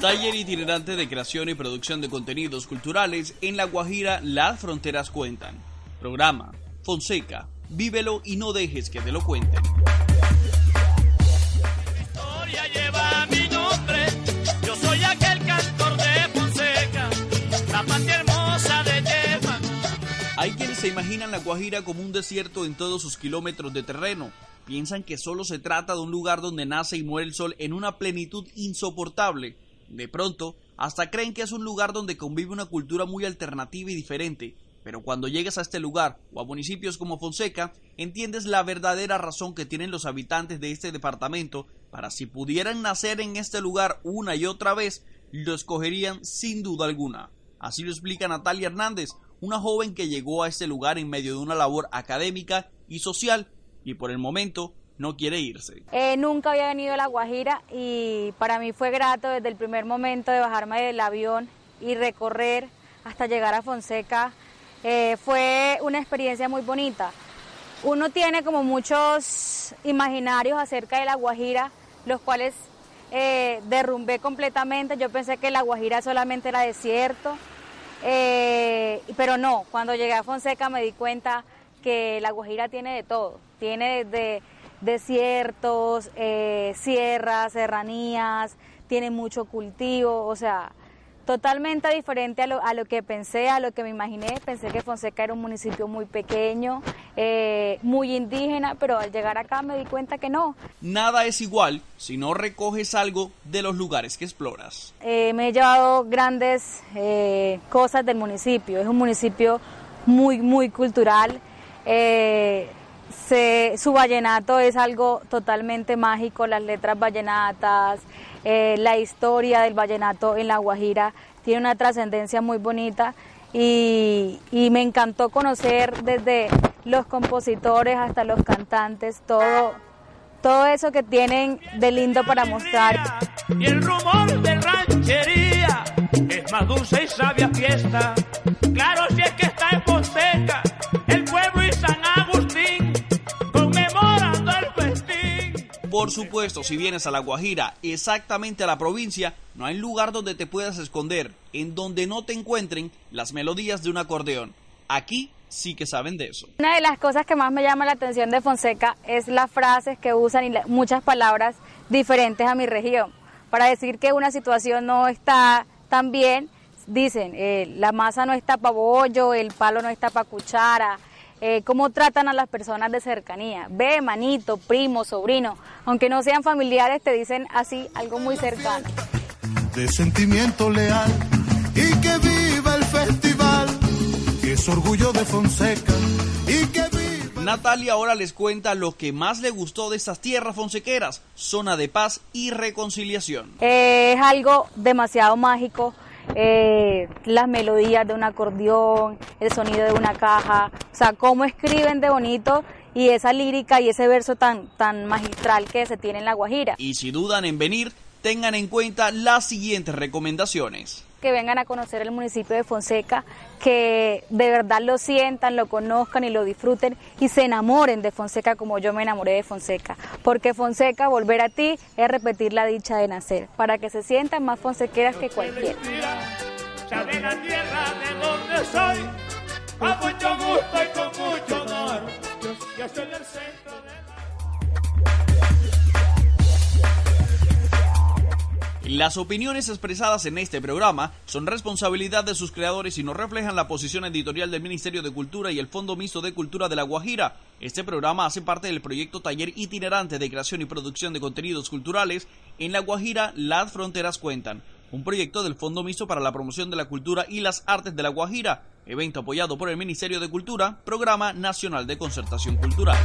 Taller itinerante de creación y producción de contenidos culturales en La Guajira, las fronteras cuentan. Programa Fonseca, vívelo y no dejes que te lo cuenten. Hay quienes se imaginan la Guajira como un desierto en todos sus kilómetros de terreno. Piensan que solo se trata de un lugar donde nace y muere el sol en una plenitud insoportable. De pronto, hasta creen que es un lugar donde convive una cultura muy alternativa y diferente. Pero cuando llegas a este lugar o a municipios como Fonseca, entiendes la verdadera razón que tienen los habitantes de este departamento para si pudieran nacer en este lugar una y otra vez, lo escogerían sin duda alguna. Así lo explica Natalia Hernández, una joven que llegó a este lugar en medio de una labor académica y social y por el momento no quiere irse. Eh, nunca había venido a La Guajira y para mí fue grato desde el primer momento de bajarme del avión y recorrer hasta llegar a Fonseca. Eh, fue una experiencia muy bonita. Uno tiene como muchos imaginarios acerca de La Guajira, los cuales eh, derrumbé completamente. Yo pensé que La Guajira solamente era desierto eh, pero no, cuando llegué a Fonseca me di cuenta que La Guajira tiene de todo, tiene de desiertos, eh, sierras, serranías, tiene mucho cultivo, o sea, totalmente diferente a lo, a lo, que pensé, a lo que me imaginé. Pensé que Fonseca era un municipio muy pequeño, eh, muy indígena, pero al llegar acá me di cuenta que no. Nada es igual si no recoges algo de los lugares que exploras. Eh, me he llevado grandes eh, cosas del municipio. Es un municipio muy, muy cultural. Su vallenato es algo totalmente mágico, las letras vallenatas, eh, la historia del vallenato en La Guajira tiene una trascendencia muy bonita y, y, me encantó conocer desde los compositores hasta los cantantes, todo, todo eso que tienen de lindo para mostrar. Y el rumor de ranchería es más dulce y sabia fiesta. Por supuesto, si vienes a La Guajira, exactamente a la provincia, no hay lugar donde te puedas esconder, en donde no te encuentren las melodías de un acordeón. Aquí sí que saben de eso. Una de las cosas que más me llama la atención de Fonseca es las frases que usan y muchas palabras diferentes a mi región. Para decir que una situación no está tan bien, dicen, eh, la masa no está para bollo, el palo no está para cuchara, eh, cómo tratan a las personas de cercanía. Ve, manito, primo, sobrino, aunque no sean familiares, te dicen así algo muy cercano. De sentimiento leal y que viva el festival, que es orgullo de Fonseca y que viva. Natalia ahora les cuenta lo que más le gustó de estas tierras fonsequeras, zona de paz y reconciliación. Eh, es algo demasiado mágico eh, las melodías de un acordeón, el sonido de una caja, o sea, cómo escriben de bonito y esa lírica y ese verso tan, tan magistral que se tiene en La Guajira. Y si dudan en venir, tengan en cuenta las siguientes recomendaciones que vengan a conocer el municipio de Fonseca, que de verdad lo sientan, lo conozcan y lo disfruten y se enamoren de Fonseca como yo me enamoré de Fonseca. Porque Fonseca, volver a ti, es repetir la dicha de nacer, para que se sientan más fonsequeras que cualquiera. Las opiniones expresadas en este programa son responsabilidad de sus creadores y no reflejan la posición editorial del Ministerio de Cultura y el Fondo Mixto de Cultura de La Guajira. Este programa hace parte del proyecto Taller Itinerante de Creación y Producción de Contenidos Culturales en La Guajira, Las Fronteras Cuentan, un proyecto del Fondo Mixto para la Promoción de la Cultura y las Artes de La Guajira, evento apoyado por el Ministerio de Cultura, Programa Nacional de Concertación Cultural.